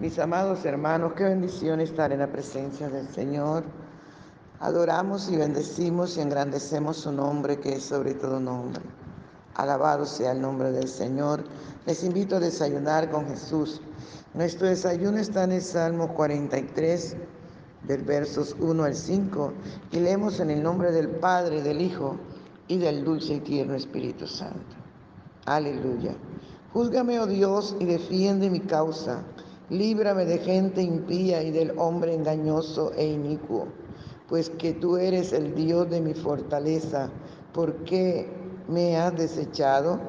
Mis amados hermanos, qué bendición estar en la presencia del Señor. Adoramos y bendecimos y engrandecemos su nombre, que es sobre todo nombre. Alabado sea el nombre del Señor. Les invito a desayunar con Jesús. Nuestro desayuno está en el Salmo 43, del versos 1 al 5, y leemos en el nombre del Padre, del Hijo y del dulce y tierno Espíritu Santo. Aleluya. Júzgame, oh Dios, y defiende mi causa. Líbrame de gente impía y del hombre engañoso e inicuo, pues que tú eres el Dios de mi fortaleza. ¿Por qué me has desechado?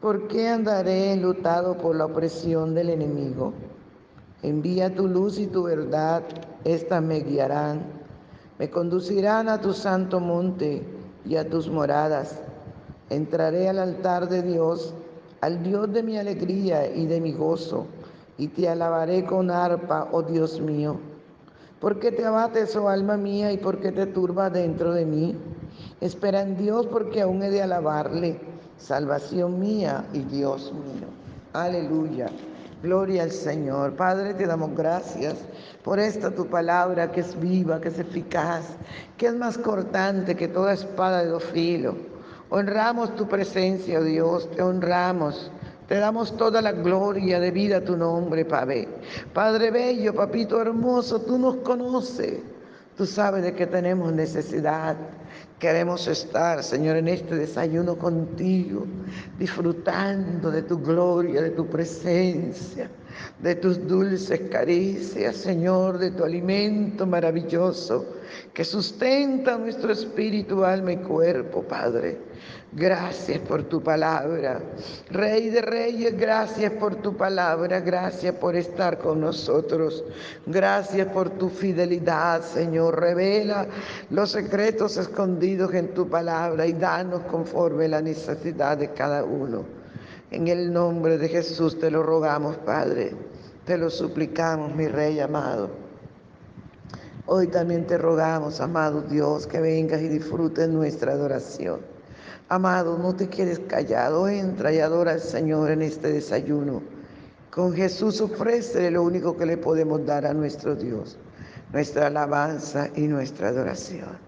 ¿Por qué andaré enlutado por la opresión del enemigo? Envía tu luz y tu verdad, éstas me guiarán, me conducirán a tu santo monte y a tus moradas. Entraré al altar de Dios al Dios de mi alegría y de mi gozo, y te alabaré con arpa, oh Dios mío. ¿Por qué te abates, oh alma mía, y por qué te turba dentro de mí? Espera en Dios porque aún he de alabarle, salvación mía y Dios mío. Aleluya. Gloria al Señor. Padre, te damos gracias por esta tu palabra que es viva, que es eficaz, que es más cortante que toda espada de dos filos Honramos tu presencia, oh Dios, te honramos. Te damos toda la gloria de vida a tu nombre, Padre. Padre bello, papito hermoso, tú nos conoces. Tú sabes de qué tenemos necesidad. Queremos estar, Señor, en este desayuno contigo, disfrutando de tu gloria, de tu presencia, de tus dulces caricias, Señor, de tu alimento maravilloso que sustenta nuestro espíritu, alma y cuerpo, Padre. Gracias por tu palabra. Rey de reyes, gracias por tu palabra. Gracias por estar con nosotros. Gracias por tu fidelidad, Señor. Revela los secretos escondidos en tu palabra y danos conforme la necesidad de cada uno. En el nombre de Jesús te lo rogamos, Padre. Te lo suplicamos, mi Rey amado. Hoy también te rogamos, amado Dios, que vengas y disfrutes nuestra adoración. Amado, no te quedes callado, entra y adora al Señor en este desayuno. Con Jesús ofrece lo único que le podemos dar a nuestro Dios, nuestra alabanza y nuestra adoración.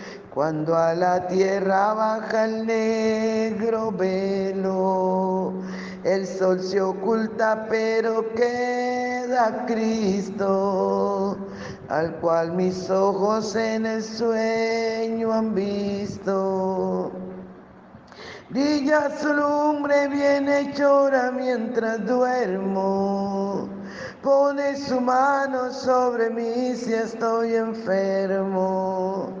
cuando a la tierra baja el negro velo, el sol se oculta pero queda Cristo, al cual mis ojos en el sueño han visto. Brilla su lumbre bien llora mientras duermo. Pone su mano sobre mí si estoy enfermo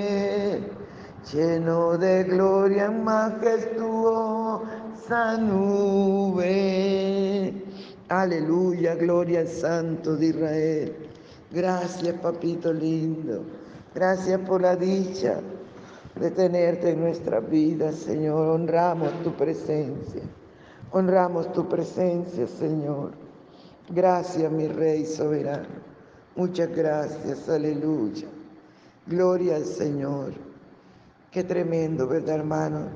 lleno de gloria en majestuosa nube. Aleluya, gloria al Santo de Israel. Gracias, papito lindo. Gracias por la dicha de tenerte en nuestra vida, Señor. Honramos tu presencia. Honramos tu presencia, Señor. Gracias, mi Rey soberano. Muchas gracias, aleluya. Gloria al Señor. Qué tremendo, ¿verdad, hermano?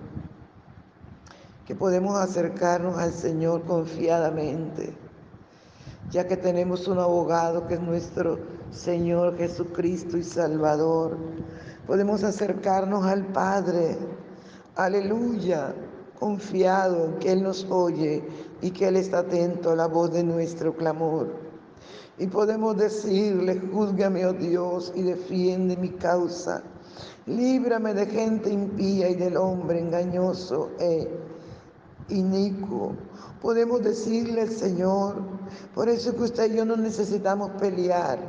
Que podemos acercarnos al Señor confiadamente, ya que tenemos un abogado que es nuestro Señor Jesucristo y Salvador. Podemos acercarnos al Padre. Aleluya confiado en que Él nos oye y que Él está atento a la voz de nuestro clamor. Y podemos decirle, júzgame, oh Dios, y defiende mi causa. Líbrame de gente impía y del hombre engañoso e inicuo. Podemos decirle Señor, por eso que usted y yo no necesitamos pelear,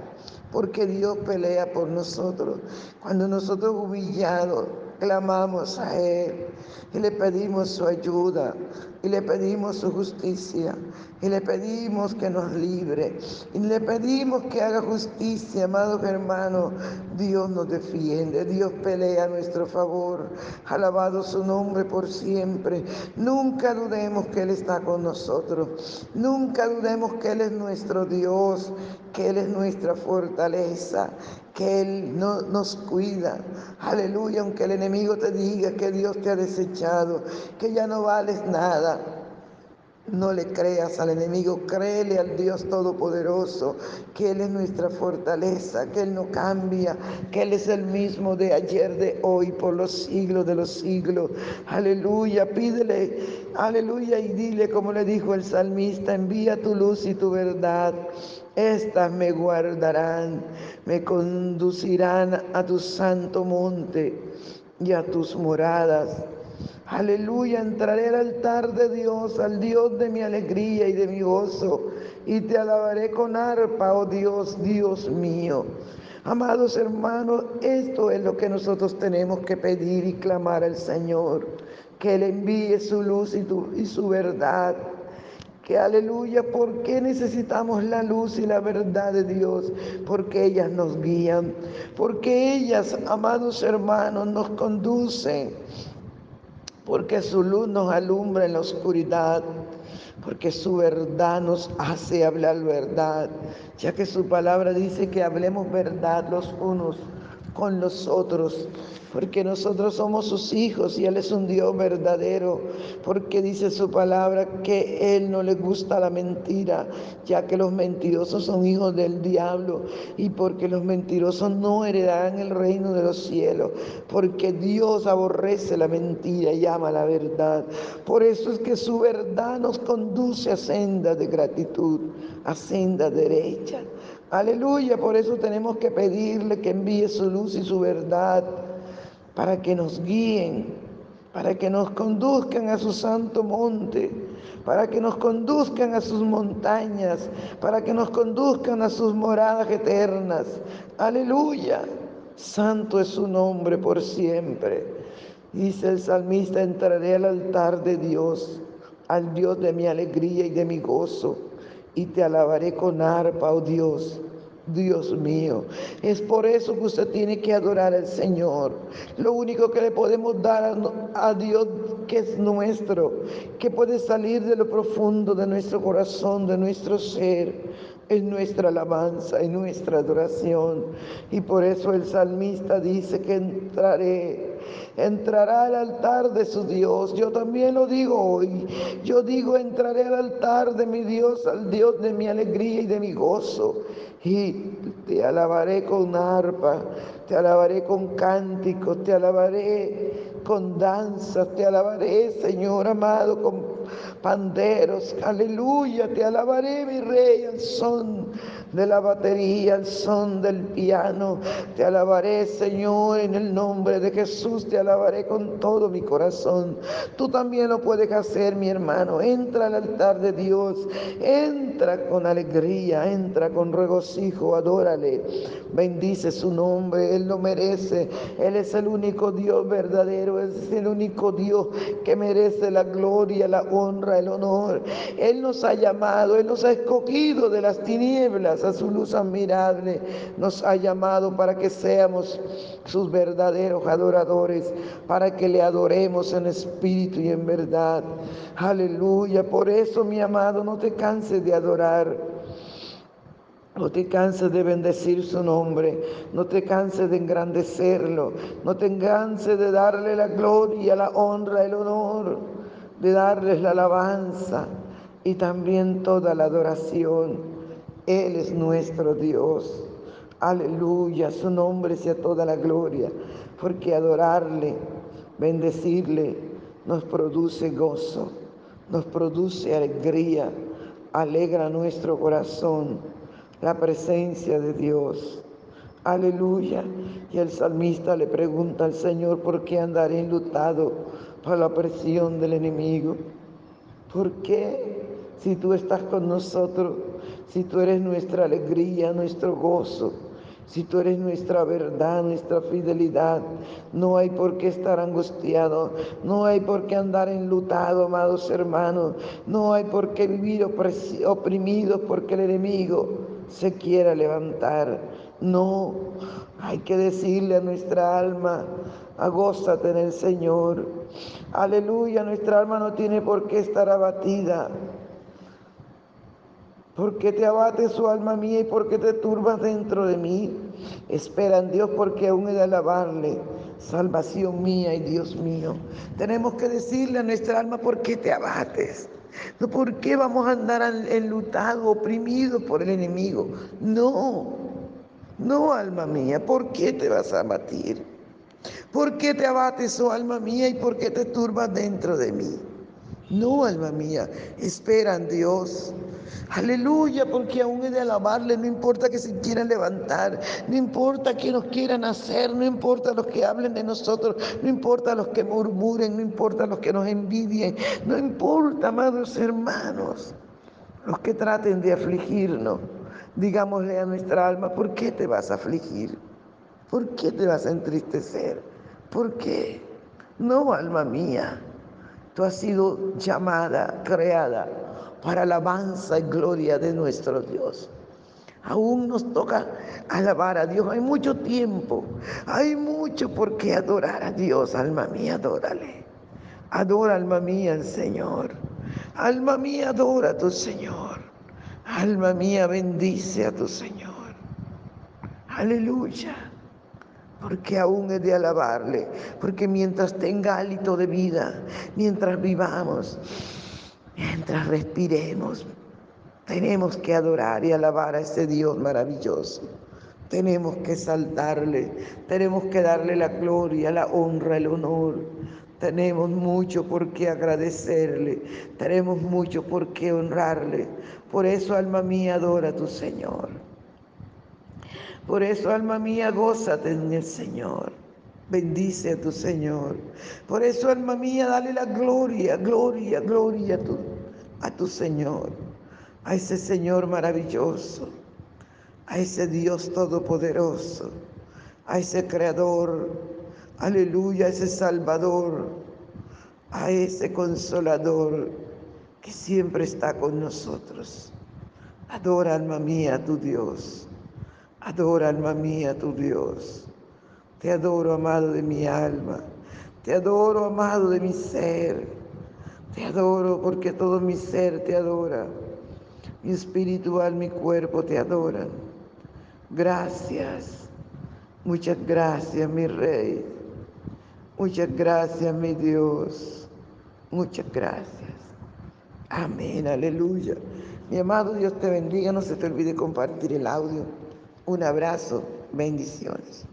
porque Dios pelea por nosotros. Cuando nosotros humillados clamamos a Él y le pedimos su ayuda y le pedimos su justicia y le pedimos que nos libre y le pedimos que haga justicia, amados hermanos. Dios nos defiende, Dios pelea a nuestro favor. Alabado su nombre por siempre. Nunca dudemos que Él está con nosotros. Nunca dudemos que Él es nuestro Dios, que Él es nuestra fortaleza, que Él no, nos cuida. Aleluya, aunque el enemigo te diga que Dios te ha desechado, que ya no vales nada. No le creas al enemigo, créele al Dios Todopoderoso, que Él es nuestra fortaleza, que Él no cambia, que Él es el mismo de ayer, de hoy, por los siglos de los siglos. Aleluya, pídele, aleluya, y dile como le dijo el salmista, envía tu luz y tu verdad. Estas me guardarán, me conducirán a tu santo monte y a tus moradas Aleluya, entraré al altar de Dios, al Dios de mi alegría y de mi gozo, y te alabaré con arpa, oh Dios, Dios mío. Amados hermanos, esto es lo que nosotros tenemos que pedir y clamar al Señor, que Él envíe su luz y, su verdad. Que aleluya, ¿por qué necesitamos la luz y la verdad de Dios? Porque ellas nos guían, porque ellas, amados hermanos, nos conducen porque su luz nos alumbra en la oscuridad, porque su verdad nos hace hablar verdad, ya que su palabra dice que hablemos verdad los unos con los otros, porque nosotros somos sus hijos y Él es un Dios verdadero, porque dice su palabra que Él no le gusta la mentira, ya que los mentirosos son hijos del diablo y porque los mentirosos no heredarán el reino de los cielos, porque Dios aborrece la mentira y ama la verdad. Por eso es que su verdad nos conduce a sendas de gratitud, a sendas derechas. Aleluya, por eso tenemos que pedirle que envíe su luz y su verdad para que nos guíen, para que nos conduzcan a su santo monte, para que nos conduzcan a sus montañas, para que nos conduzcan a sus moradas eternas. Aleluya, santo es su nombre por siempre. Dice el salmista, entraré al altar de Dios, al Dios de mi alegría y de mi gozo y te alabaré con arpa, oh Dios, Dios mío. Es por eso que usted tiene que adorar al Señor. Lo único que le podemos dar a, Dios que es nuestro, que puede salir de lo profundo de nuestro corazón, de nuestro ser, es nuestra alabanza, y nuestra adoración. Y por eso el salmista dice que entraré, entrará al altar de su Dios. Yo también lo digo hoy. Yo digo, entraré al altar de mi Dios, al Dios de mi alegría y de mi gozo. Y te alabaré con arpa, te alabaré con cánticos, te alabaré con danzas, te alabaré, Señor amado, con panderos, aleluya, te alabaré, mi rey, al son de la batería, al son del piano, te alabaré, Señor, en el nombre de Jesús, te alabaré con todo mi corazón. Tú también lo puedes hacer, mi hermano, entra al altar de Dios, entra con alegría, entra con regocijo, adórale, bendice su nombre, Él lo merece, Él es el único Dios verdadero es el único Dios que merece la gloria, la honra, el honor. Él nos ha llamado, Él nos ha escogido de las tinieblas a su luz admirable. Nos ha llamado para que seamos sus verdaderos adoradores, para que le adoremos en espíritu y en verdad. Aleluya. Por eso, mi amado, no te canses de adorar. No te canses de bendecir su nombre, no te canses de engrandecerlo, no te canses de darle la gloria, la honra, el honor, de darles la alabanza y también toda la adoración. Él es nuestro Dios. Aleluya, su nombre sea toda la gloria, porque adorarle, bendecirle, nos produce gozo, nos produce alegría, alegra nuestro corazón la presencia de Dios. Aleluya. Y el salmista le pregunta al Señor, ¿por qué andaré enlutado por la presión del enemigo? ¿Por qué? Si tú estás con nosotros, si tú eres nuestra alegría, nuestro gozo, si tú eres nuestra verdad, nuestra fidelidad, no hay por qué estar angustiado, no hay por qué andar enlutado, amados hermanos, no hay por qué vivir oprimidos porque el enemigo se quiera levantar. No, hay que decirle a nuestra alma, agózate en el Señor. Aleluya, nuestra alma no tiene por qué estar abatida. ¿Por qué te abate su alma mía y por qué te turbas dentro de mí? Espera en Dios porque aún he de alabarle. Salvación mía y Dios mío. Tenemos que decirle a nuestra alma por qué te abates. No, ¿por qué vamos a andar enlutados, oprimidos por el enemigo? No, no, alma mía, ¿por qué te vas a abatir? ¿Por qué te abates, oh alma mía, y por qué te turbas dentro de mí? No, alma mía, espera en Dios. Aleluya, porque aún he de alabarle, no importa que se quieran levantar, no importa que nos quieran hacer, no importa los que hablen de nosotros, no importa los que murmuren, no importa los que nos envidien, no importa, amados hermanos, los que traten de afligirnos. Digámosle a nuestra alma, ¿por qué te vas a afligir? ¿Por qué te vas a entristecer? ¿Por qué? No, alma mía, tú has sido llamada, creada para alabanza y gloria de nuestro Dios. Aún nos toca alabar a Dios. Hay mucho tiempo, hay mucho por qué adorar a Dios. Alma mía, adórale. Adora, alma mía, al Señor. Alma mía, adora a tu Señor. Alma mía, bendice a tu Señor. Aleluya. Porque aún he de alabarle. Porque mientras tenga hálito de vida, mientras vivamos, Mientras respiremos, tenemos que adorar y alabar a ese Dios maravilloso. Tenemos que saltarle, tenemos que darle la gloria, la honra, el honor. Tenemos mucho por qué agradecerle, tenemos mucho por qué honrarle. Por eso, alma mía, adora a tu Señor. Por eso, alma mía, gózate en el Señor. Bendice a tu Señor. Por eso, alma mía, dale la gloria, gloria, gloria a tu, a tu Señor, a ese Señor maravilloso, a ese Dios todopoderoso, a ese Creador, aleluya, ese Salvador, a ese Consolador que siempre está con nosotros. Adora, alma mía, tu Dios. Adora, alma mía, tu Dios. Te adoro, amado de mi alma. Te adoro, amado de mi ser. Te adoro porque todo mi ser te adora. Mi espiritual, mi cuerpo te adoran. Gracias. Muchas gracias, mi Rey. Muchas gracias, mi Dios. Muchas gracias. Amén, aleluya. Mi amado Dios te bendiga. No se te olvide compartir el audio. Un abrazo. Bendiciones.